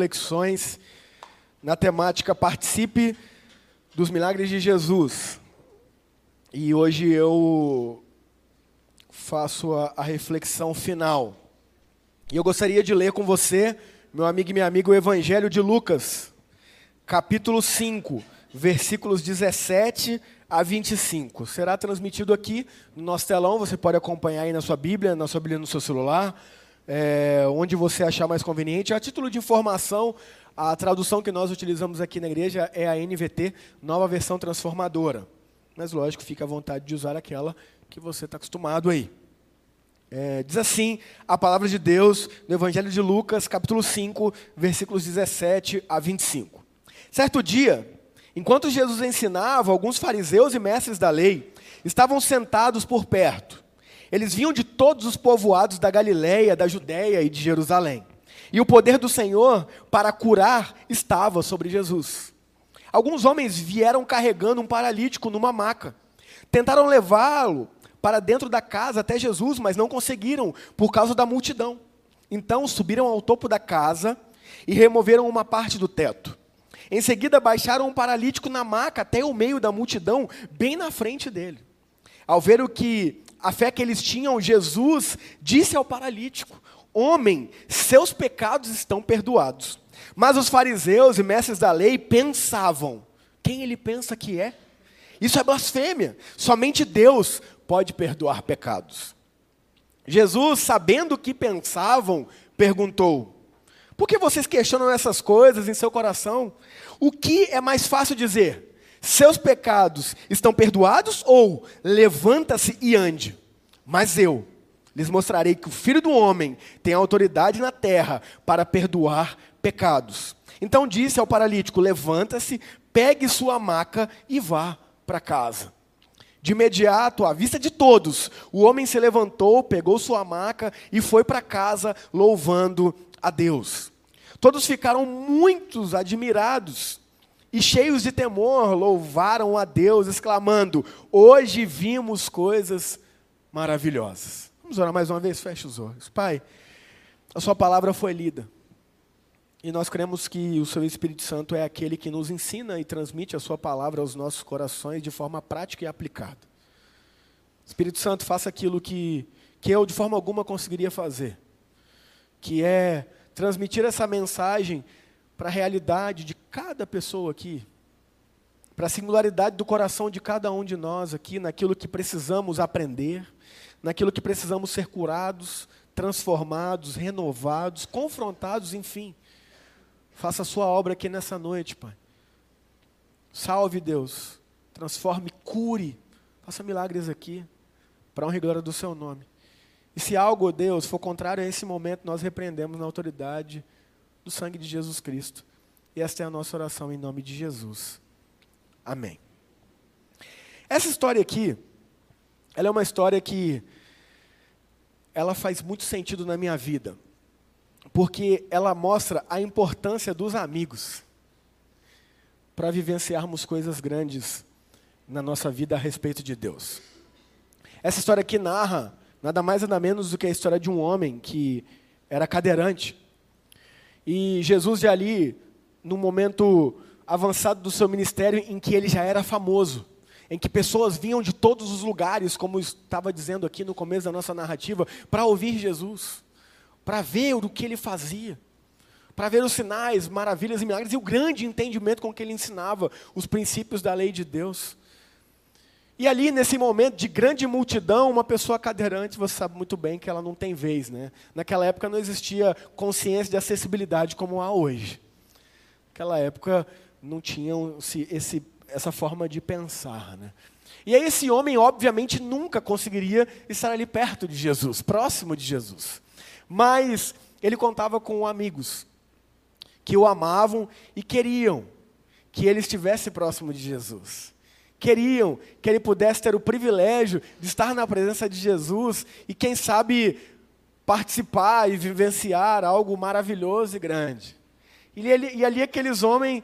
reflexões na temática Participe dos Milagres de Jesus. E hoje eu faço a, a, reflexão final. E eu gostaria de ler com você, meu amigo e minha amiga, o Evangelho de Lucas, capítulo 5, versículos 17 a 25. Será transmitido aqui no nosso telão, você pode acompanhar aí na sua Bíblia, na sua Bíblia no seu celular é, onde você achar mais conveniente. A título de informação, a tradução que nós utilizamos aqui na igreja é a NVT, Nova Versão Transformadora. Mas, lógico, fica à vontade de usar aquela que você está acostumado aí. É, diz assim a palavra de Deus no Evangelho de Lucas, capítulo 5, versículos 17 a 25. Certo dia, enquanto Jesus ensinava, alguns fariseus e mestres da lei estavam sentados por perto. Eles vinham de todos os povoados da Galiléia, da Judéia e de Jerusalém. E o poder do Senhor para curar estava sobre Jesus. Alguns homens vieram carregando um paralítico numa maca. Tentaram levá-lo para dentro da casa até Jesus, mas não conseguiram por causa da multidão. Então subiram ao topo da casa e removeram uma parte do teto. Em seguida, baixaram um paralítico na maca até o meio da multidão, bem na frente dele. Ao ver o que a fé que eles tinham, Jesus disse ao paralítico: Homem, seus pecados estão perdoados. Mas os fariseus e mestres da lei pensavam: quem ele pensa que é? Isso é blasfêmia. Somente Deus pode perdoar pecados. Jesus, sabendo o que pensavam, perguntou: Por que vocês questionam essas coisas em seu coração? O que é mais fácil dizer? Seus pecados estão perdoados ou levanta-se e ande? Mas eu lhes mostrarei que o Filho do Homem tem autoridade na terra para perdoar pecados. Então disse ao paralítico: Levanta-se, pegue sua maca e vá para casa. De imediato, à vista de todos, o homem se levantou, pegou sua maca e foi para casa, louvando a Deus. Todos ficaram muitos admirados e cheios de temor, louvaram a Deus, exclamando: Hoje vimos coisas maravilhosas. Vamos orar mais uma vez? Feche os olhos. Pai, a Sua palavra foi lida. E nós cremos que o Seu Espírito Santo é aquele que nos ensina e transmite a Sua palavra aos nossos corações de forma prática e aplicada. Espírito Santo, faça aquilo que, que eu de forma alguma conseguiria fazer, que é transmitir essa mensagem para a realidade de cada pessoa aqui, para a singularidade do coração de cada um de nós aqui, naquilo que precisamos aprender, naquilo que precisamos ser curados, transformados, renovados, confrontados, enfim. Faça a sua obra aqui nessa noite, Pai. Salve, Deus. Transforme, cure. Faça milagres aqui, para honra e glória do Seu nome. E se algo, Deus, for contrário a esse momento, nós repreendemos na autoridade do sangue de Jesus Cristo. E esta é a nossa oração em nome de Jesus. Amém. Essa história aqui, ela é uma história que ela faz muito sentido na minha vida, porque ela mostra a importância dos amigos para vivenciarmos coisas grandes na nossa vida a respeito de Deus. Essa história aqui narra nada mais nada menos do que a história de um homem que era cadeirante e Jesus já ali, no momento avançado do seu ministério, em que ele já era famoso, em que pessoas vinham de todos os lugares, como estava dizendo aqui no começo da nossa narrativa, para ouvir Jesus, para ver o que ele fazia, para ver os sinais, maravilhas e milagres e o grande entendimento com que ele ensinava os princípios da lei de Deus. E ali, nesse momento de grande multidão, uma pessoa cadeirante, você sabe muito bem que ela não tem vez. Né? Naquela época não existia consciência de acessibilidade como há hoje. Naquela época não tinha esse, essa forma de pensar. Né? E aí esse homem, obviamente, nunca conseguiria estar ali perto de Jesus, próximo de Jesus. Mas ele contava com amigos que o amavam e queriam que ele estivesse próximo de Jesus queriam que ele pudesse ter o privilégio de estar na presença de Jesus e, quem sabe, participar e vivenciar algo maravilhoso e grande. E ali, e ali aqueles homens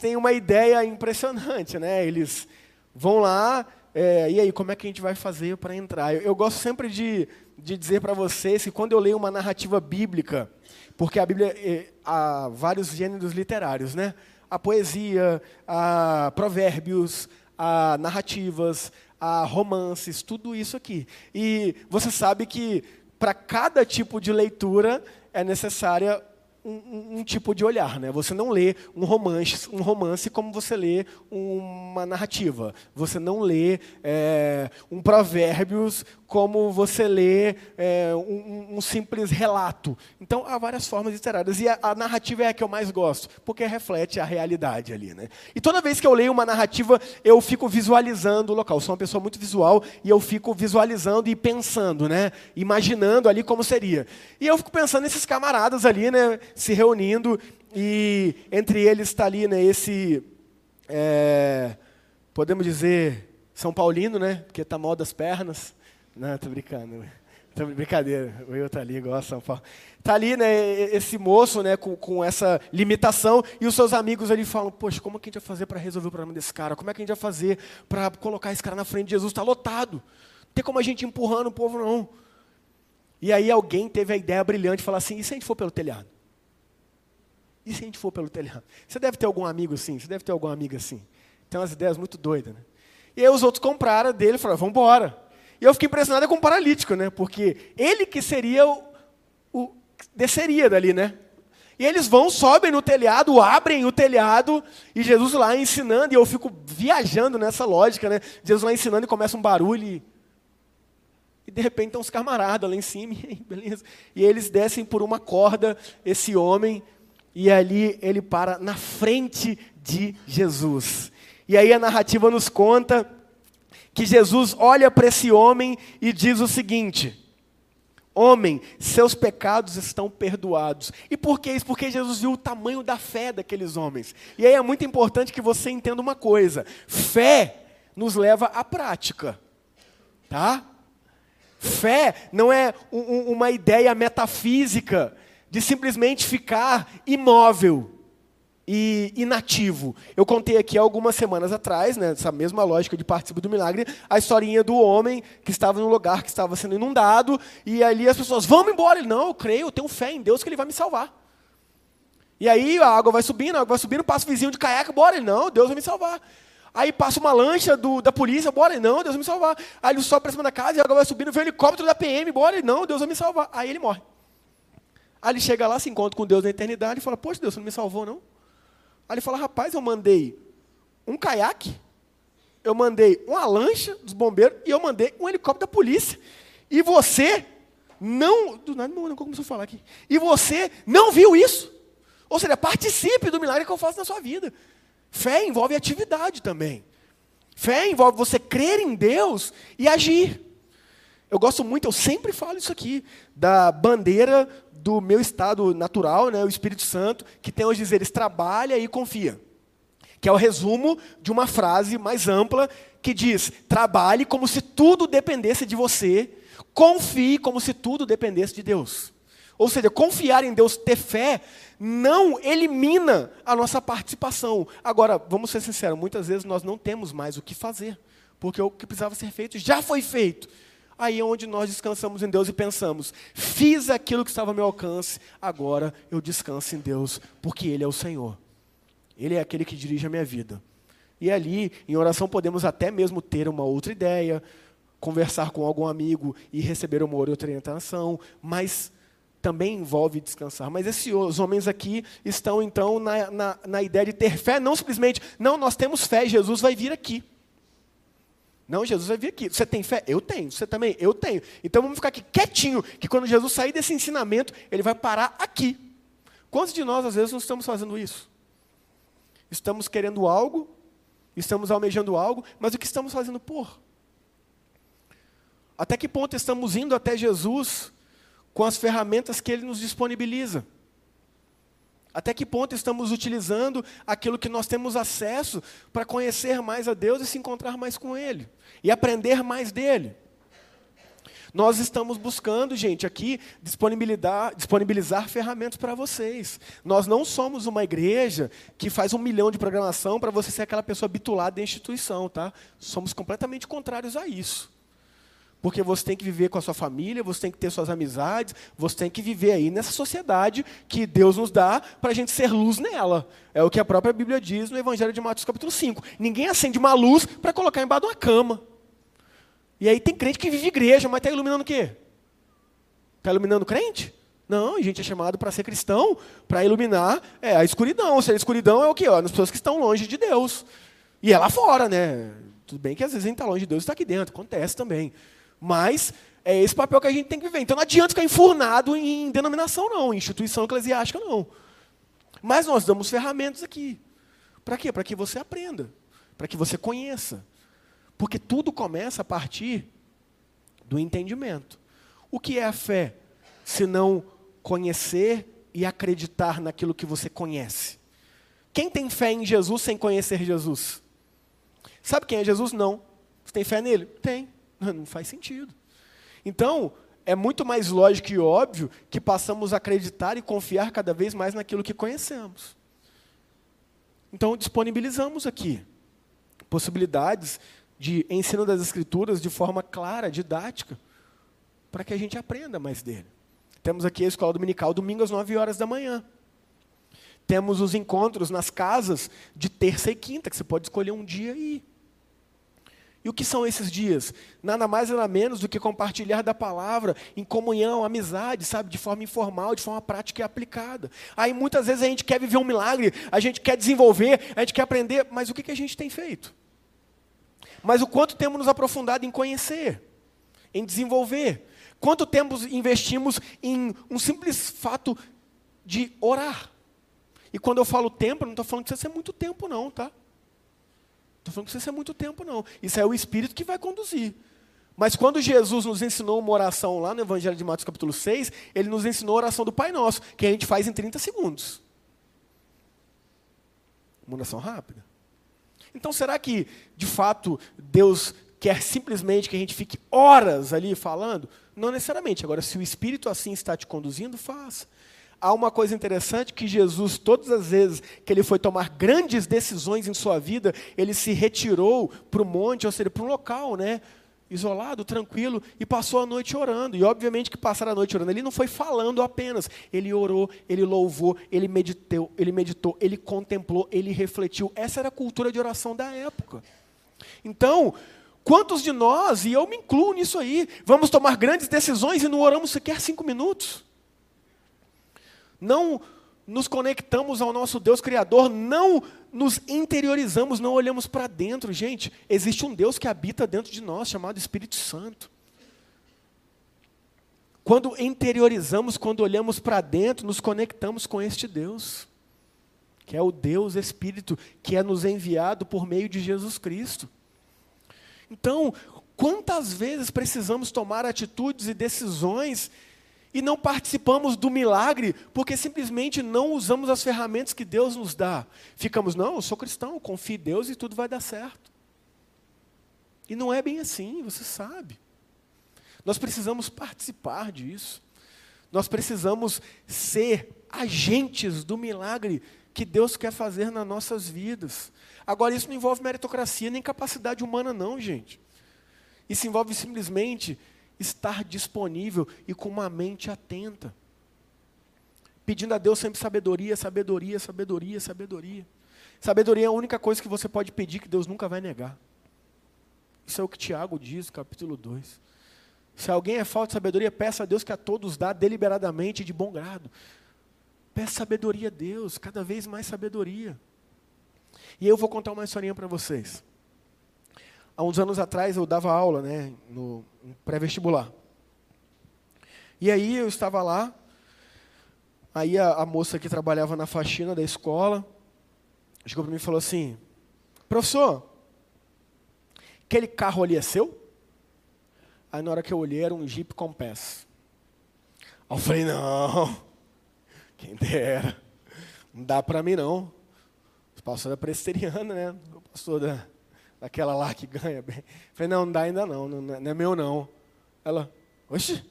têm uma ideia impressionante, né? Eles vão lá, é, e aí, como é que a gente vai fazer para entrar? Eu, eu, gosto sempre de de dizer para vocês que quando eu leio uma narrativa bíblica, porque a Bíblia é, há vários gêneros literários, né? A poesia, a provérbios, a narrativas, a romances, tudo isso aqui. E você sabe que para cada tipo de leitura é necessária um, um, tipo de olhar, né? Você não lê um romance, um romance como você lê uma narrativa. Você não lê é, um provérbios como você lê é, um, um, simples relato. Então há várias formas literárias e a, a, narrativa é a que eu mais gosto, porque reflete a realidade ali, né? E toda vez que eu leio uma narrativa, eu fico visualizando o local. Eu sou uma pessoa muito visual e eu fico visualizando e pensando, né? Imaginando ali como seria. E eu fico pensando nesses camaradas ali, né? Se reunindo e entre eles está ali né, esse, é, podemos dizer, São Paulino, né? Porque está mal das pernas. Não, estou brincando. Tô, brincadeira, o eu está ali, igual a São Paulo. Está ali, né, esse moço, né, com, com essa limitação, e os seus amigos ali falam, poxa, como é que a gente vai fazer para resolver o problema desse cara? Como é que a gente vai fazer para colocar esse cara na frente de Jesus? Está lotado. Não tem como a gente empurrando o povo, não. E aí alguém teve a ideia brilhante de falar assim, e se a gente for pelo telhado? E se a gente for pelo telhado? Você deve ter algum amigo assim, você deve ter alguma amiga assim. Tem umas ideias muito doidas, né? E aí os outros compraram dele e falaram, vamos embora. E eu fiquei impressionado com o paralítico, né? Porque ele que seria o, o desceria dali, né? E eles vão, sobem no telhado, abrem o telhado, e Jesus lá ensinando, e eu fico viajando nessa lógica, né? Jesus lá ensinando e começa um barulho, e, e de repente estão os camaradas lá em cima, e, beleza. E eles descem por uma corda, esse homem, e ali ele para na frente de Jesus. E aí a narrativa nos conta que Jesus olha para esse homem e diz o seguinte: Homem, seus pecados estão perdoados. E por que isso? Porque Jesus viu o tamanho da fé daqueles homens. E aí é muito importante que você entenda uma coisa: fé nos leva à prática. Tá? Fé não é um, uma ideia metafísica de simplesmente ficar imóvel e inativo. Eu contei aqui algumas semanas atrás, nessa né, mesma lógica de participo do milagre, a historinha do homem que estava num lugar que estava sendo inundado, e ali as pessoas, vamos embora. Ele, não, eu creio, eu tenho fé em Deus que Ele vai me salvar. E aí a água vai subindo, a água vai subindo, passa o vizinho de caiaque, bora. Ele, não, Deus vai me salvar. Aí passa uma lancha do, da polícia, bora. Não, Deus vai me salvar. Aí ele sobe para cima da casa, e a água vai subindo, vem o helicóptero da PM, bora. Não, Deus vai me salvar. Aí ele morre. Aí ele chega lá, se encontra com Deus na eternidade e fala: Poxa, Deus, você não me salvou, não? Aí ele fala: Rapaz, eu mandei um caiaque, eu mandei uma lancha dos bombeiros e eu mandei um helicóptero da polícia. E você não. Do nada, não começou a falar aqui. E você não viu isso. Ou seja, participe do milagre que eu faço na sua vida. Fé envolve atividade também. Fé envolve você crer em Deus e agir. Eu gosto muito, eu sempre falo isso aqui, da bandeira do meu estado natural, né, o Espírito Santo, que tem os dizeres trabalha e confia. Que é o resumo de uma frase mais ampla que diz: trabalhe como se tudo dependesse de você, confie como se tudo dependesse de Deus. Ou seja, confiar em Deus, ter fé, não elimina a nossa participação. Agora, vamos ser sinceros, muitas vezes nós não temos mais o que fazer, porque o que precisava ser feito já foi feito. Aí é onde nós descansamos em Deus e pensamos: fiz aquilo que estava ao meu alcance, agora eu descanso em Deus, porque Ele é o Senhor. Ele é aquele que dirige a minha vida. E ali, em oração, podemos até mesmo ter uma outra ideia, conversar com algum amigo e receber uma outra orientação, mas também envolve descansar. Mas esses homens aqui estão, então, na, na, na ideia de ter fé, não simplesmente, não, nós temos fé, Jesus vai vir aqui. Não, Jesus vai vir aqui. Você tem fé? Eu tenho. Você também? Eu tenho. Então vamos ficar aqui quietinho, que quando Jesus sair desse ensinamento, ele vai parar aqui. Quantos de nós, às vezes, não estamos fazendo isso? Estamos querendo algo, estamos almejando algo, mas o que estamos fazendo por? Até que ponto estamos indo até Jesus com as ferramentas que ele nos disponibiliza? Até que ponto estamos utilizando aquilo que nós temos acesso para conhecer mais a Deus e se encontrar mais com Ele e aprender mais dele? Nós estamos buscando, gente, aqui disponibilizar, disponibilizar ferramentas para vocês. Nós não somos uma igreja que faz um milhão de programação para você ser aquela pessoa bitulada da instituição, tá? Somos completamente contrários a isso. Porque você tem que viver com a sua família, você tem que ter suas amizades, você tem que viver aí nessa sociedade que Deus nos dá para a gente ser luz nela. É o que a própria Bíblia diz no Evangelho de Mateus capítulo 5. Ninguém acende uma luz para colocar embaixo de uma cama. E aí tem crente que vive igreja, mas está iluminando o quê? Está iluminando crente? Não, a gente é chamado para ser cristão, para iluminar é, a escuridão. Seja, a escuridão é o quê? Ó, as pessoas que estão longe de Deus. E é lá fora, né? Tudo bem que às vezes a gente está longe de Deus e está aqui dentro, acontece também. Mas é esse papel que a gente tem que viver. Então não adianta ficar enfurnado em denominação, não, em instituição eclesiástica, não. Mas nós damos ferramentas aqui. Para quê? Para que você aprenda, para que você conheça. Porque tudo começa a partir do entendimento. O que é a fé? Se não conhecer e acreditar naquilo que você conhece. Quem tem fé em Jesus sem conhecer Jesus? Sabe quem é Jesus? Não. Você tem fé nele? Tem. Não faz sentido. Então, é muito mais lógico e óbvio que passamos a acreditar e confiar cada vez mais naquilo que conhecemos. Então, disponibilizamos aqui possibilidades de ensino das Escrituras de forma clara, didática, para que a gente aprenda mais dele. Temos aqui a escola dominical, domingo às 9 horas da manhã. Temos os encontros nas casas de terça e quinta, que você pode escolher um dia e ir. E o que são esses dias? Nada mais nada menos do que compartilhar da palavra em comunhão, amizade, sabe, de forma informal, de forma prática e aplicada. Aí muitas vezes a gente quer viver um milagre, a gente quer desenvolver, a gente quer aprender, mas o que, que a gente tem feito? Mas o quanto temos nos aprofundado em conhecer, em desenvolver? Quanto tempo investimos em um simples fato de orar? E quando eu falo tempo, não estou falando que precisa ser muito tempo, não, tá? Estou falando que isso é muito tempo, não. Isso é o Espírito que vai conduzir. Mas quando Jesus nos ensinou uma oração lá no Evangelho de Mateus capítulo 6, ele nos ensinou a oração do Pai Nosso, que a gente faz em 30 segundos. Uma oração rápida. Então será que, de fato, Deus quer simplesmente que a gente fique horas ali falando? Não necessariamente. Agora, se o Espírito assim está te conduzindo, faça há uma coisa interessante que Jesus, todas as vezes que ele foi tomar grandes decisões em sua vida, ele se retirou para o monte, ou seja, para um local, né? Isolado, tranquilo, e passou a noite orando. E obviamente que passar a noite orando, ele não foi falando apenas, ele orou, ele louvou, ele meditou, ele meditou, ele contemplou, ele refletiu. Essa era a cultura de oração da época. Então, quantos de nós, e eu me incluo nisso aí, vamos tomar grandes decisões e não oramos sequer cinco minutos? Não nos conectamos ao nosso Deus Criador, não nos interiorizamos, não olhamos para dentro. Gente, existe um Deus que habita dentro de nós, chamado Espírito Santo. Quando interiorizamos, quando olhamos para dentro, nos conectamos com este Deus, que é o Deus Espírito, que é nos enviado por meio de Jesus Cristo. Então, quantas vezes precisamos tomar atitudes e decisões e não participamos do milagre porque simplesmente não usamos as ferramentas que Deus nos dá. Ficamos, não, eu sou cristão, confio em Deus e tudo vai dar certo. E não é bem assim, você sabe. Nós precisamos participar disso. Nós precisamos ser agentes do milagre que Deus quer fazer nas nossas vidas. Agora, isso não envolve meritocracia nem capacidade humana, não, gente. Isso envolve simplesmente estar disponível e com uma mente atenta. Pedindo a Deus sempre sabedoria, sabedoria, sabedoria, sabedoria. Sabedoria é a única coisa que você pode pedir que Deus nunca vai negar. Isso é o que Tiago diz, capítulo 2. Se alguém é falta de sabedoria, peça a Deus que a todos dá deliberadamente e de bom grado. Peça sabedoria a Deus, cada vez mais sabedoria. E eu vou contar uma historinha para vocês. Há uns anos atrás eu dava aula né, no pré-vestibular. E aí eu estava lá, aí a, a, moça que trabalhava na faxina da escola chegou para mim e falou assim: Professor, aquele carro ali é seu? Aí na hora que eu olhei era um Jeep Compass. Eu falei: Não, quem dera, não dá para mim não. Pastor da presteriana, né? O pastor da aquela lá que ganha bem. Falei, não, não dá ainda não, não, é meu não. Ela, oxe,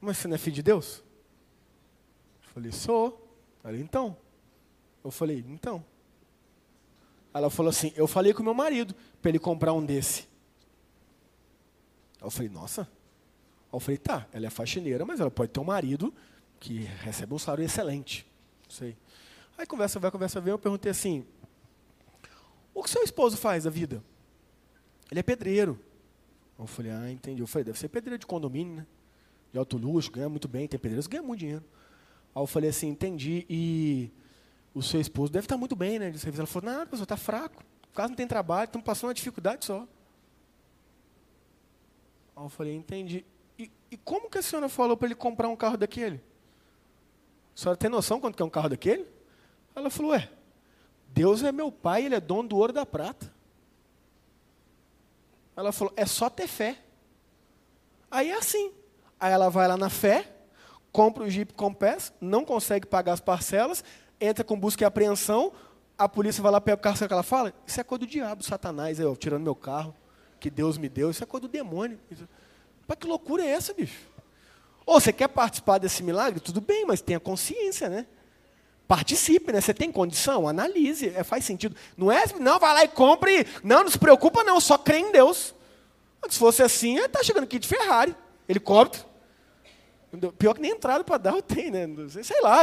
mas você não é filho de Deus? Eu falei, sou. Falei, então. Eu falei, então. Ela falou assim, eu falei com meu marido para ele comprar um desse. Eu falei, nossa. Eu falei, tá, ela é faxineira, mas ela pode ter um marido que recebe um salário excelente. Não sei. Aí conversa vai, conversa vem, eu perguntei assim, o que seu esposo faz da vida? Ele é pedreiro. Eu falei, ah, entendi. Eu falei, deve ser pedreiro de condomínio, né? De alto luxo, ganha muito bem, tem pedreiros que ganham muito dinheiro. Aí eu falei assim, entendi, e o seu esposo deve estar muito bem, né? Ela falou, nada, pessoal, está fraco. O caso não tem trabalho, estamos passando uma dificuldade só. Aí eu falei, entendi. E, e como que a senhora falou para ele comprar um carro daquele? A senhora tem noção quanto que é um carro daquele? Ela falou, ué, Deus é meu pai, ele é dono do ouro e da prata. Ela falou, é só ter fé. Aí é assim. Aí ela vai lá na fé, compra o Jeep Compass, não consegue pagar as parcelas, entra com busca e apreensão, a polícia vai lá pegar o carro, sabe o que ela fala? Isso é coisa do diabo, Satanás, eu, tirando meu carro, que Deus me deu, isso é coisa do demônio. Mas que loucura é essa, bicho? Ou você quer participar desse milagre? Tudo bem, mas tenha consciência, né? Participe, né? Você tem condição? Analise, é, faz sentido. Não é, não, vai lá e compre. Não, não se preocupa, não, só crê em Deus. Se fosse assim, está chegando aqui de Ferrari, helicóptero. Pior que nem entrada para dar eu tenho, né? Sei lá.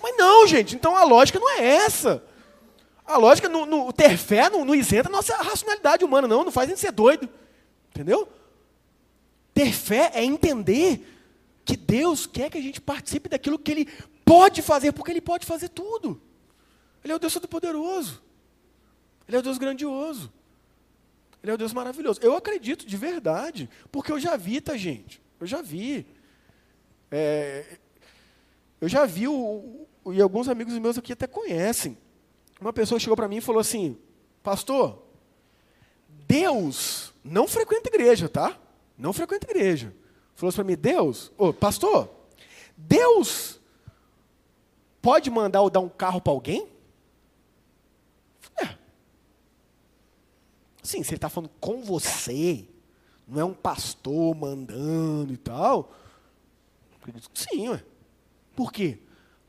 Mas não, gente, então a lógica não é essa. A lógica, no, no ter fé não, não isenta a nossa racionalidade humana, não. Não faz a gente ser doido. Entendeu? Ter fé é entender que Deus quer que a gente participe daquilo que Ele pode fazer, porque Ele pode fazer tudo. Ele é o Deus Todo-Poderoso. Ele é o Deus grandioso. Ele é o Deus maravilhoso. Eu acredito de verdade, porque eu já vi, tá, gente? Eu já vi. É, eu já vi, o, o, e alguns amigos meus aqui até conhecem. Uma pessoa chegou para mim e falou assim: Pastor, Deus não frequenta igreja, tá? Não frequenta igreja. Falou para mim: Deus, oh, pastor, Deus pode mandar eu dar um carro para alguém? É. Sim, se ele está falando com você, não é um pastor mandando e tal. Sim, ué. Por quê?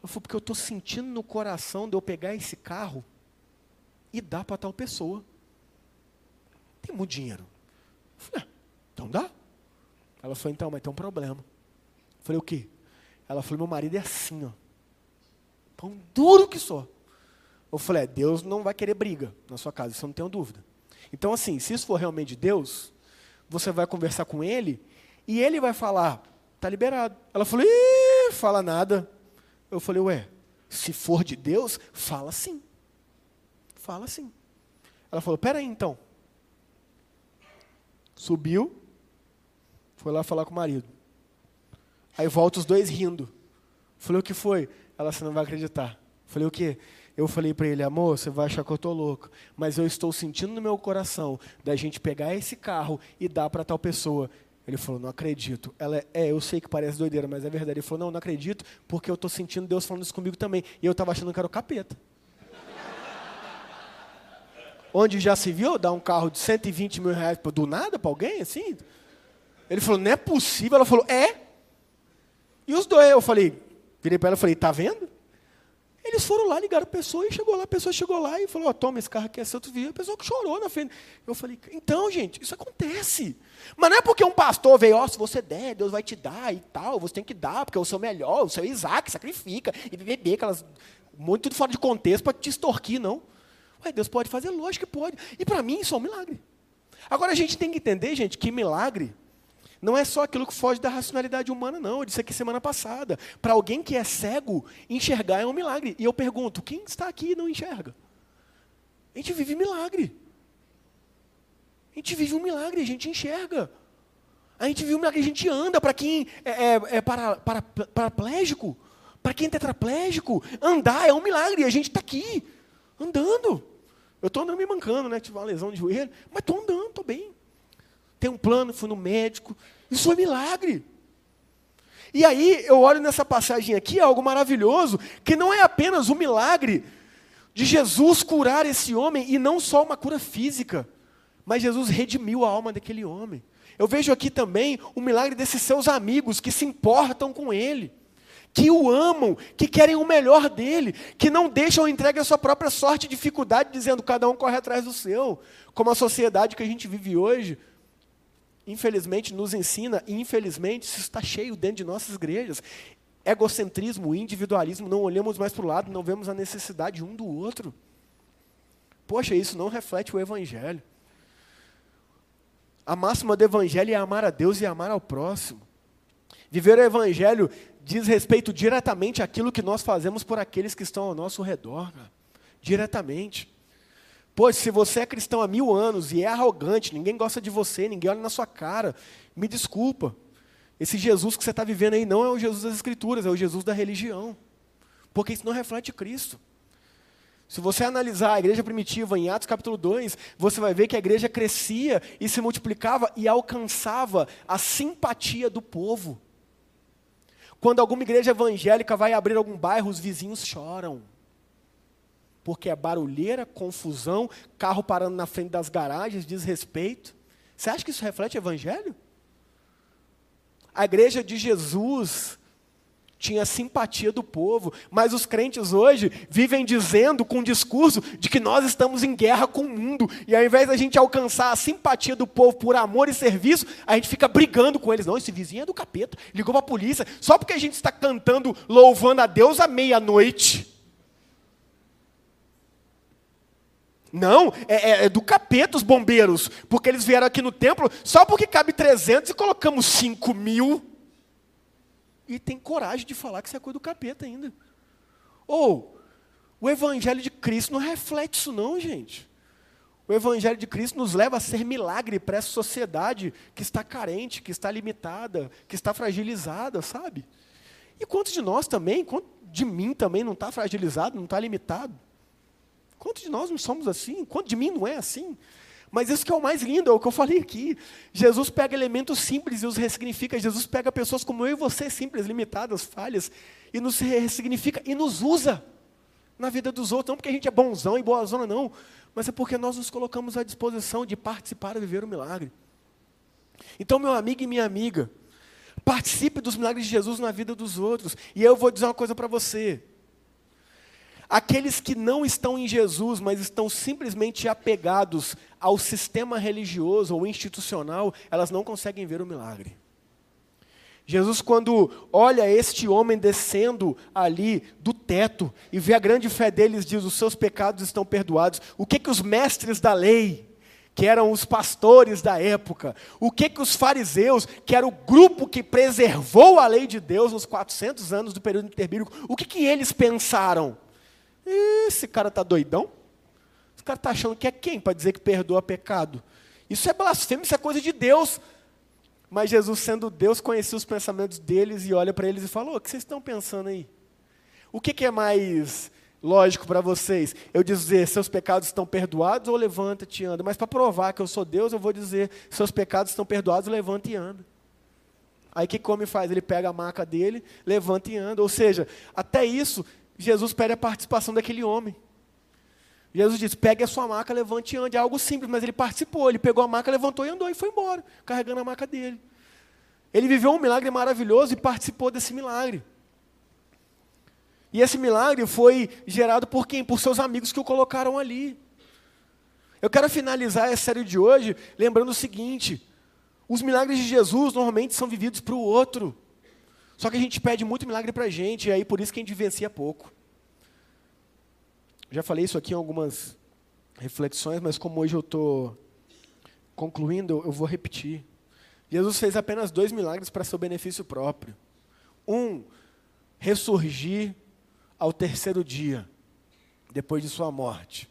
Eu falei, porque eu estou sentindo no coração de eu pegar esse carro e dar para tal pessoa. Tem muito dinheiro. Eu falei, ah, então dá. Ela falou, então, mas tem um problema. Eu falei, o quê? Ela falou, meu marido é assim, ó. Pão duro que só. Eu falei, é, Deus não vai querer briga na sua casa, isso eu não tenho dúvida. Então, assim, se isso for realmente de Deus, você vai conversar com ele e ele vai falar, tá liberado. Ela falou, Ih, fala nada. Eu falei, ué, se for de Deus, fala sim. Fala sim. Ela falou, peraí então. Subiu, foi lá falar com o marido. Aí volta os dois rindo. Falei, o que foi? Ela, você não vai acreditar. Falei, o quê? Eu falei para ele, amor, você vai achar que eu estou louco, mas eu estou sentindo no meu coração da gente pegar esse carro e dar para tal pessoa. Ele falou, não acredito. Ela, é, eu sei que parece doideira, mas é verdade. Ele falou, não, não acredito, porque eu estou sentindo Deus falando isso comigo também. E eu estava achando que era o capeta. Onde já se viu dar um carro de 120 mil reais do nada para alguém, assim? Ele falou, não é possível. Ela falou, é. E os dois, eu falei, virei para ela e falei, tá vendo? Eles foram lá, ligaram a pessoa e chegou lá, a pessoa chegou lá e falou, oh, toma, esse carro aqui é seu, tu viu? A pessoa que chorou na frente. Eu falei, então, gente, isso acontece. Mas não é porque um pastor veio, ó, oh, se você der, Deus vai te dar e tal, você tem que dar, porque o seu melhor, o seu Isaac sacrifica, e beber aquelas, muito tudo fora de contexto para te extorquir, não. Ué, Deus pode fazer? Lógico que pode. E para mim isso é um milagre. Agora a gente tem que entender, gente, que milagre não é só aquilo que foge da racionalidade humana, não. Eu disse aqui semana passada. Para alguém que é cego, enxergar é um milagre. E eu pergunto: quem está aqui e não enxerga? A gente vive milagre. A gente vive um milagre, a gente enxerga. A gente vive um milagre, a gente anda. Para quem é, é, é para, para, paraplégico, para quem é tetraplégico, andar é um milagre. A gente está aqui, andando. Eu estou andando me mancando, né? Tive uma lesão de joelho, mas estou andando, estou bem tem um plano, fui no médico. Isso é milagre. E aí eu olho nessa passagem aqui, é algo maravilhoso, que não é apenas o milagre de Jesus curar esse homem, e não só uma cura física, mas Jesus redimiu a alma daquele homem. Eu vejo aqui também o milagre desses seus amigos que se importam com ele, que o amam, que querem o melhor dele, que não deixam entregue a sua própria sorte e dificuldade, dizendo cada um corre atrás do seu, como a sociedade que a gente vive hoje, infelizmente, nos ensina, e infelizmente isso está cheio dentro de nossas igrejas. Egocentrismo, individualismo, não olhamos mais para o lado, não vemos a necessidade um do outro. Poxa, isso não reflete o Evangelho. A máxima do Evangelho é amar a Deus e amar ao próximo. Viver o Evangelho diz respeito diretamente àquilo que nós fazemos por aqueles que estão ao nosso redor. Diretamente. Pois, se você é cristão há mil anos e é arrogante, ninguém gosta de você, ninguém olha na sua cara, me desculpa. Esse Jesus que você está vivendo aí não é o Jesus das Escrituras, é o Jesus da religião. Porque isso não reflete Cristo. Se você analisar a igreja primitiva em Atos capítulo 2, você vai ver que a igreja crescia e se multiplicava e alcançava a simpatia do povo. Quando alguma igreja evangélica vai abrir algum bairro, os vizinhos choram. Porque é barulheira, confusão, carro parando na frente das garagens, desrespeito. Você acha que isso reflete o evangelho? A igreja de Jesus tinha simpatia do povo, mas os crentes hoje vivem dizendo com o discurso de que nós estamos em guerra com o mundo, e ao invés da gente alcançar a simpatia do povo por amor e serviço, a gente fica brigando com eles. Não, esse vizinho é do capeta, ligou para a polícia, só porque a gente está cantando, louvando a Deus à meia-noite. Não, é, é, é, do capeta os bombeiros, porque eles vieram aqui no templo só porque cabe 300 e colocamos 5 mil e tem coragem de falar que isso é coisa do capeta ainda. Ou, o Evangelho de Cristo não reflete isso, não, gente. O Evangelho de Cristo nos leva a ser milagre para essa sociedade que está carente, que está limitada, que está fragilizada, sabe? E quantos de nós também, quanto de mim também não está fragilizado, não está limitado? Quantos de nós não somos assim? Quanto de mim não é assim? Mas isso que é o mais lindo, é o que eu falei aqui. Jesus pega elementos simples e os ressignifica. Jesus pega pessoas como eu e você, simples, limitadas, falhas, e nos ressignifica e nos usa na vida dos outros. Não porque a gente é bonzão e boa zona, não. Mas é porque nós nos colocamos à disposição de participar e viver o milagre. Então, meu amigo e minha amiga, participe dos milagres de Jesus na vida dos outros. E eu vou dizer uma coisa para você. Aqueles que não estão em Jesus, mas estão simplesmente apegados ao sistema religioso ou institucional, elas não conseguem ver o milagre. Jesus, quando olha este homem descendo ali do teto e vê a grande fé deles, diz: Os seus pecados estão perdoados. O que, que os mestres da lei, que eram os pastores da época, o que, que os fariseus, que era o grupo que preservou a lei de Deus nos 400 anos do período interbíblico, o que, que eles pensaram? Esse cara está doidão? Esse cara está achando que é quem para dizer que perdoa pecado? Isso é blasfêmia, isso é coisa de Deus. Mas Jesus, sendo Deus, conhecia os pensamentos deles e olha para eles e fala: o que vocês estão pensando aí? O que, que é mais lógico para vocês? Eu dizer, seus pecados estão perdoados ou levanta-te e anda? Mas para provar que eu sou Deus, eu vou dizer, seus pecados estão perdoados, levanta e anda. Aí que, homem faz? Ele pega a maca dele, levanta e anda. Ou seja, até isso Jesus pede a participação daquele homem. Jesus diz: pegue a sua maca, levante e ande. É algo simples, mas ele participou. Ele pegou a maca, levantou e andou e foi embora, carregando a maca dele. Ele viveu um milagre maravilhoso e participou desse milagre. E esse milagre foi gerado por quem? Por seus amigos que o colocaram ali. Eu quero finalizar essa série de hoje lembrando o seguinte: os milagres de Jesus normalmente são vividos para o outro. Só que a gente pede muito milagre para a gente, e aí por isso que a gente vivencia pouco. Já falei isso aqui em algumas reflexões, mas como hoje eu estou concluindo, eu vou repetir. Jesus fez apenas dois milagres para seu benefício próprio. Um, ressurgir ao terceiro dia, depois de sua morte.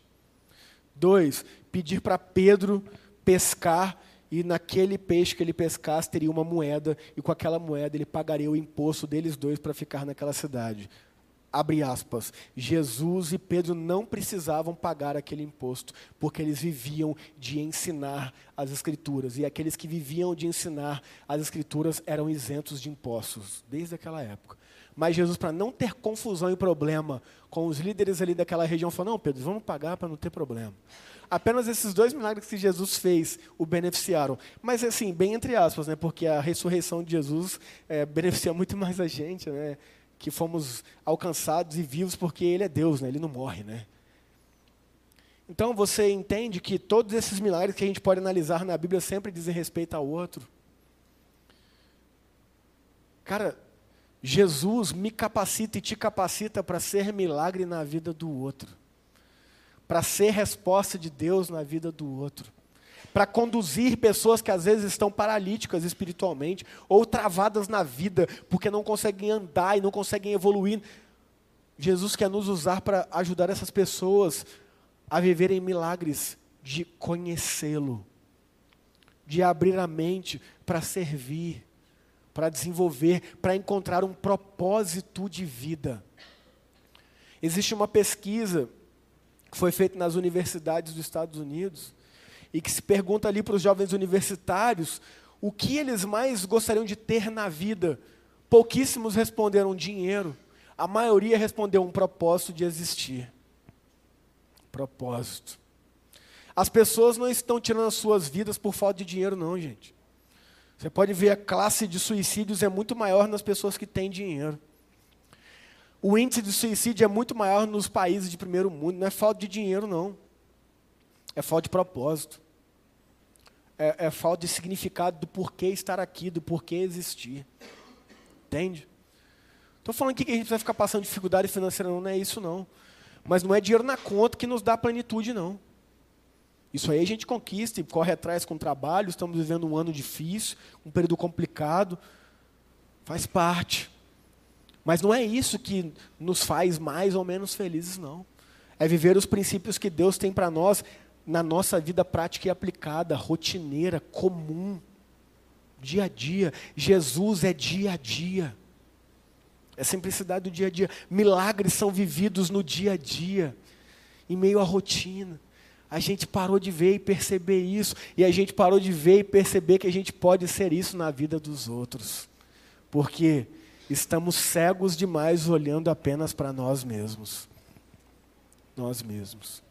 Dois, pedir para Pedro pescar e naquele peixe que ele pescasse teria uma moeda, e com aquela moeda ele pagaria o imposto deles dois para ficar naquela cidade. Abre aspas. Jesus e Pedro não precisavam pagar aquele imposto, porque eles viviam de ensinar as Escrituras. E aqueles que viviam de ensinar as Escrituras eram isentos de impostos, desde aquela época. Mas Jesus, para não ter confusão e problema com os líderes ali daquela região, falou: Não, Pedro, vamos pagar para não ter problema. Apenas esses dois milagres que Jesus fez o beneficiaram. Mas, assim, bem entre aspas, né? porque a ressurreição de Jesus é, beneficia muito mais a gente, né? que fomos alcançados e vivos porque Ele é Deus, né? Ele não morre. Né? Então você entende que todos esses milagres que a gente pode analisar na Bíblia sempre dizem respeito ao outro. Cara, Jesus me capacita e te capacita para ser milagre na vida do outro, para ser resposta de Deus na vida do outro, para conduzir pessoas que às vezes estão paralíticas espiritualmente ou travadas na vida porque não conseguem andar e não conseguem evoluir. Jesus quer nos usar para ajudar essas pessoas a viverem milagres de conhecê-lo, de abrir a mente para servir para desenvolver, para encontrar um propósito de vida. Existe uma pesquisa que foi feita nas universidades dos Estados Unidos e que se pergunta ali para os jovens universitários o que eles mais gostariam de ter na vida. Pouquíssimos responderam dinheiro, a maioria respondeu um propósito de existir. Propósito. As pessoas não estão tirando as suas vidas por falta de dinheiro, não, gente. Você pode ver a classe de suicídios é muito maior nas pessoas que têm dinheiro. O índice de suicídio é muito maior nos países de primeiro mundo. Não é falta de dinheiro, não. É falta de propósito. É, é falta de significado do porquê estar aqui, do porquê existir. Entende? Estou falando aqui que a gente vai ficar passando dificuldade financeira, não, não é isso, não. Mas não é dinheiro na conta que nos dá plenitude, não. Isso aí a gente conquista e corre atrás com trabalho. Estamos vivendo um ano difícil, um período complicado. Faz parte. Mas não é isso que nos faz mais ou menos felizes, não. É viver os princípios que Deus tem para nós na nossa vida prática e aplicada, rotineira, comum, dia a dia. Jesus é dia a dia. É simplicidade do dia a dia. Milagres são vividos no dia a dia, em meio à rotina a gente parou de ver e perceber isso, e a gente parou de ver e perceber que a gente pode ser isso na vida dos outros, porque estamos cegos demais olhando apenas para nós mesmos. Nós mesmos.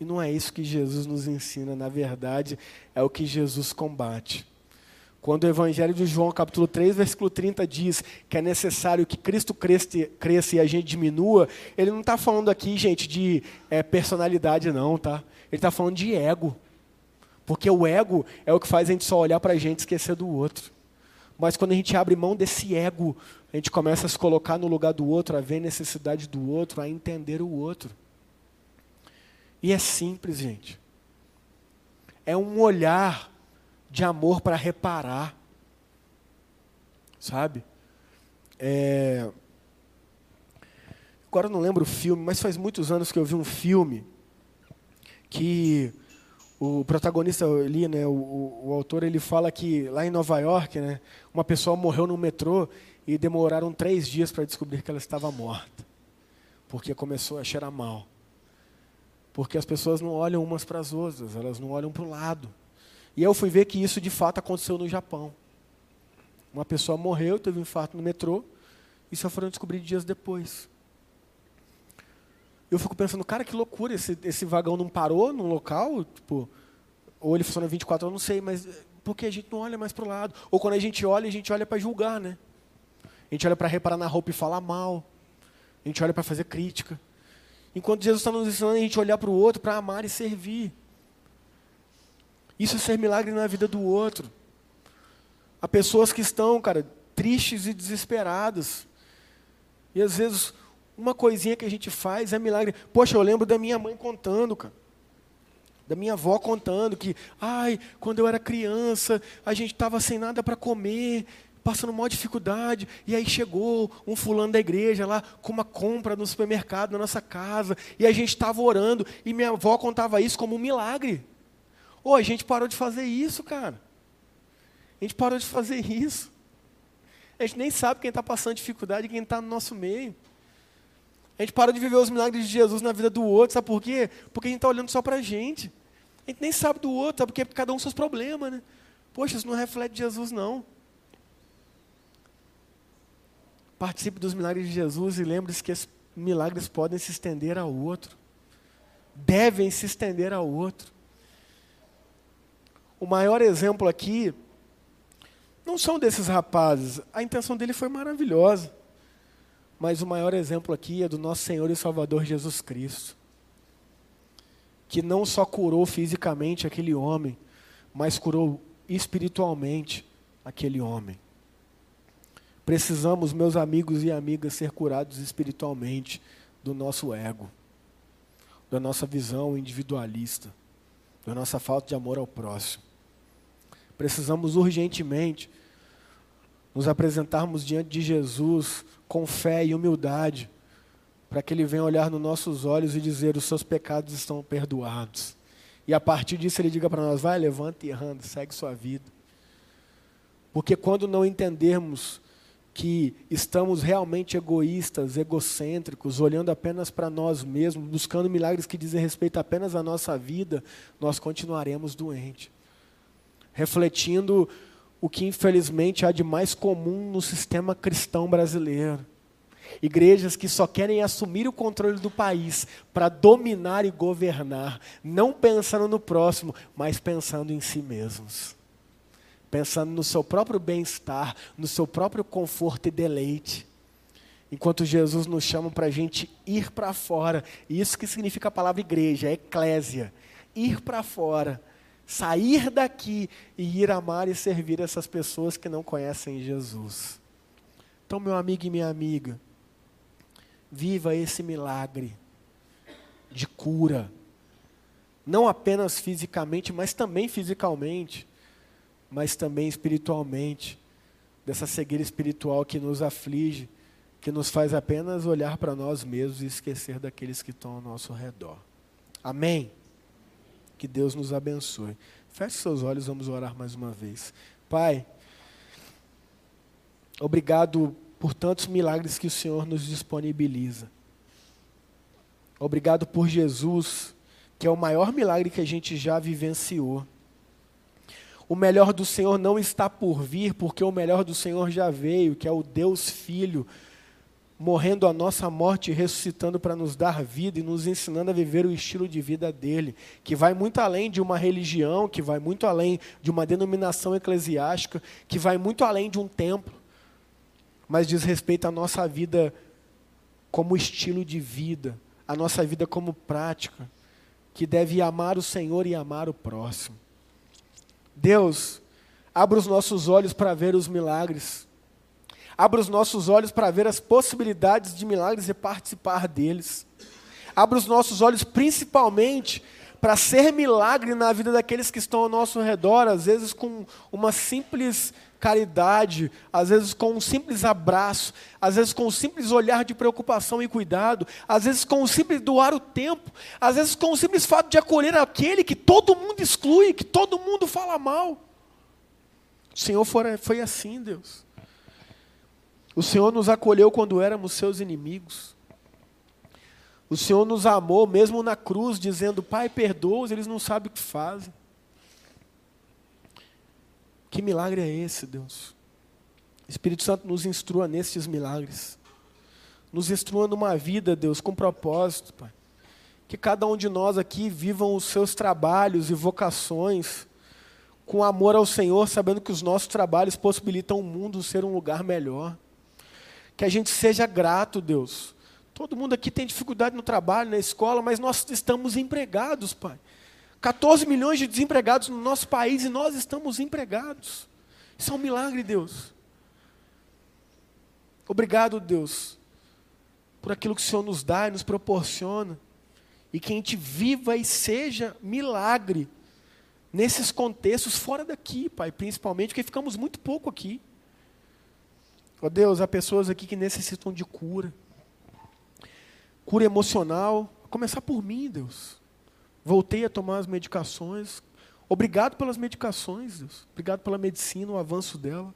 E não é isso que Jesus nos ensina, na verdade, é o que Jesus combate. Quando o Evangelho de João, capítulo 3, versículo 30, diz que é necessário que Cristo cresça, e a gente diminua, ele não está falando aqui, gente, de é, personalidade, não, tá? Ele está falando de ego. Porque o ego é o que faz a gente só olhar para a gente e esquecer do outro. Mas quando a gente abre mão desse ego, a gente começa a se colocar no lugar do outro, a ver a necessidade do outro, a entender o outro. E é simples, gente. É um olhar de amor para reparar. Sabe? É... Agora eu não lembro o filme, mas faz muitos anos que eu vi um filme que o protagonista ali, né, o, o, o, autor, ele fala que lá em Nova York, né, uma pessoa morreu no metrô e demoraram três dias para descobrir que ela estava morta, porque começou a cheirar mal. Porque as pessoas não olham umas para as outras, elas não olham para o lado. E eu fui ver que isso de fato aconteceu no Japão. Uma pessoa morreu, teve um infarto no metrô, e só foram descobrir dias depois. Eu fico pensando, cara, que loucura, esse, esse vagão não parou num local, tipo, ou ele funciona 24 horas, não sei, mas porque a gente não olha mais para o lado. Ou quando a gente olha, a gente olha para julgar, né? A gente olha para reparar na roupa e falar mal. A gente olha para fazer crítica. Enquanto Jesus está nos ensinando a gente olhar para o outro, para amar e servir. Isso é ser milagre na vida do outro. Há pessoas que estão, cara, tristes e desesperadas. E às vezes, uma coisinha que a gente faz é milagre. Poxa, eu lembro da minha mãe contando, cara. Da minha avó contando que, ai, quando eu era criança, a gente estava sem nada para comer, passando maior dificuldade, e aí chegou um fulano da igreja lá com uma compra no supermercado na nossa casa, e a gente estava orando, e minha avó contava isso como um milagre. Ô, a gente parou de fazer isso, cara. A gente parou de fazer isso. A gente nem sabe quem está passando dificuldade e quem está no nosso meio. A gente parou de viver os milagres de Jesus na vida do outro, sabe por quê? Porque a gente está olhando só para a gente. Gente nem sabe do outro, sabe porque cada um seus problemas, né? Poxa, isso não reflete Jesus, não. Participe dos milagres de Jesus e lembre-se que esses milagres podem se estender ao outro. Devem se estender ao outro. O maior exemplo aqui não são desses rapazes. A intenção dele foi maravilhosa. Mas o maior exemplo aqui é do nosso Senhor e Salvador Jesus Cristo. Que não só curou fisicamente aquele homem, mas curou espiritualmente aquele homem. Precisamos, meus amigos e amigas, ser curados espiritualmente do nosso ego, da nossa visão individualista, da nossa falta de amor ao próximo. Precisamos urgentemente nos apresentarmos diante de Jesus com fé e humildade, para que Ele venha olhar nos nossos olhos e dizer: os seus pecados estão perdoados. E a partir disso Ele diga para nós: vai, levanta e anda, segue sua vida. Porque quando não entendermos que estamos realmente egoístas, egocêntricos, olhando apenas para nós mesmos, buscando milagres que dizem respeito apenas à nossa vida, nós continuaremos doentes. Refletindo o que infelizmente há de mais comum no sistema cristão brasileiro. Igrejas que só querem assumir o controle do país para dominar e governar, não pensando no próximo, mas pensando em si mesmos pensando no seu próprio bem-estar, no seu próprio conforto e deleite. Enquanto Jesus nos chama para a gente ir para fora, isso que significa a palavra igreja, é eclésia, ir para fora, sair daqui e ir amar e servir essas pessoas que não conhecem Jesus. Então, meu amigo e minha amiga, viva esse milagre de cura, não apenas fisicamente, mas também fisicalmente mas também espiritualmente, dessa cegueira espiritual que nos aflige, que nos faz apenas olhar para nós mesmos e esquecer daqueles que estão ao nosso redor. Amém? Que Deus nos abençoe. Feche seus olhos, vamos orar mais uma vez. Pai, obrigado por tantos milagres que o Senhor nos disponibiliza. Obrigado por Jesus, que é o maior milagre que a gente já vivenciou. O melhor do Senhor não está por vir, porque o melhor do Senhor já veio, que é o Deus Filho, morrendo a nossa morte e ressuscitando para nos dar vida e nos ensinando a viver o estilo de vida dele, que vai muito além de uma religião, que vai muito além de uma denominação eclesiástica, que vai muito além de um templo, mas diz respeito à nossa vida como estilo de vida, a nossa vida como prática, que deve amar o Senhor e amar o próximo. Deus, abra os nossos olhos para ver os milagres. Abra os nossos olhos para ver as possibilidades de milagres e participar deles. Abra os nossos olhos principalmente para ser milagre na vida daqueles que estão ao nosso redor, às vezes com uma simples caridade, às vezes com um simples abraço, às vezes com um simples olhar de preocupação e cuidado, às vezes com um simples doar o tempo, às vezes com o um simples fato de acolher aquele que todo mundo exclui, que todo mundo fala mal. O Senhor foi assim, Deus. O Senhor nos acolheu quando éramos seus inimigos. O Senhor nos amou mesmo na cruz, dizendo: Pai, perdoa-os, eles não sabem o que fazem. Que milagre é esse, Deus? Espírito Santo nos instrua nestes milagres. Nos instrua numa vida, Deus, com propósito, Pai. Que cada um de nós aqui vivam os seus trabalhos e vocações com amor ao Senhor, sabendo que os nossos trabalhos possibilitam o mundo ser um lugar melhor. Que a gente seja grato, Deus. Todo mundo aqui tem dificuldade no trabalho, na escola, mas nós estamos empregados, Pai. 14 milhões de desempregados no nosso país e nós estamos empregados. Isso é um milagre, Deus. Obrigado, Deus, por aquilo que o Senhor nos dá e nos proporciona. E que a gente viva e seja milagre nesses contextos fora daqui, Pai, principalmente, porque ficamos muito pouco aqui. Ó oh, Deus, há pessoas aqui que necessitam de cura. Cura emocional, começar por mim, Deus. Voltei a tomar as medicações. Obrigado pelas medicações, Deus. Obrigado pela medicina, o avanço dela.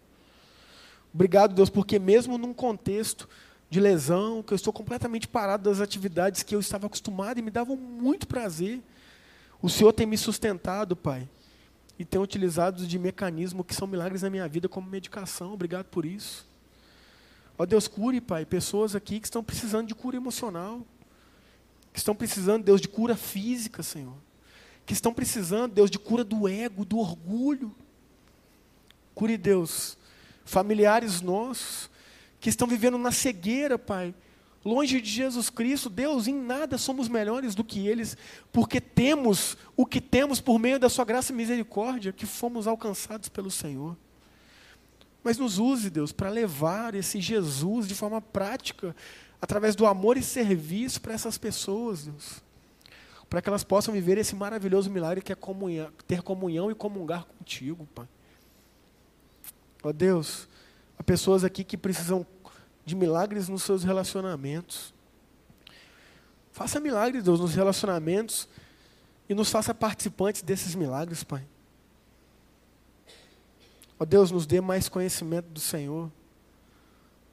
Obrigado, Deus, porque mesmo num contexto de lesão, que eu estou completamente parado das atividades que eu estava acostumado e me davam muito prazer, o Senhor tem me sustentado, Pai, e tem utilizado de mecanismos que são milagres na minha vida como medicação. Obrigado por isso. Ó Deus, cure, Pai, pessoas aqui que estão precisando de cura emocional que estão precisando, Deus, de cura física, Senhor. Que estão precisando, Deus, de cura do ego, do orgulho. Cure, Deus, familiares nossos que estão vivendo na cegueira, Pai, Longe de Jesus Cristo, Deus, em nada somos melhores do que eles, porque temos o que temos por meio da Sua graça e misericórdia, que fomos alcançados pelo Senhor. Mas nos use, Deus, para levar esse Jesus de forma prática, através do amor e serviço para essas pessoas, Deus. Para que elas possam viver esse maravilhoso milagre que é comunhão, ter comunhão e comungar contigo, Pai. Ó Deus, há pessoas aqui que precisam de milagres nos seus relacionamentos. Faça milagres, Deus, nos relacionamentos e nos faça participantes desses milagres, Pai. Ó Deus, nos dê mais conhecimento do Senhor.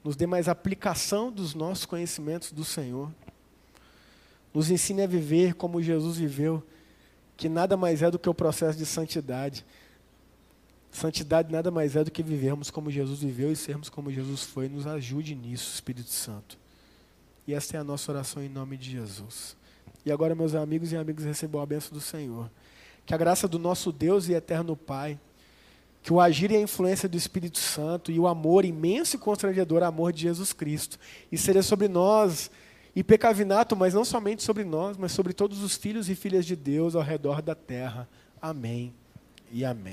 Nos dê mais aplicação dos nossos conhecimentos do Senhor. Nos ensine a viver como Jesus viveu, que nada mais é do que o processo de santidade. Santidade nada mais é do que vivermos como Jesus viveu e sermos como Jesus foi. Nos ajude nisso, Espírito Santo. E esta é a nossa oração em nome de Jesus. E agora, meus amigos e amigas, recebam a bênção do Senhor. Que a graça do nosso Deus e eterno Pai, que o agir e a influência do Espírito Santo e o amor imenso e constrangedor amor de Jesus Cristo, e seja sobre nós, e pecavinato, mas não somente sobre nós, mas sobre todos os filhos e filhas de Deus ao redor da terra. Amém e amém.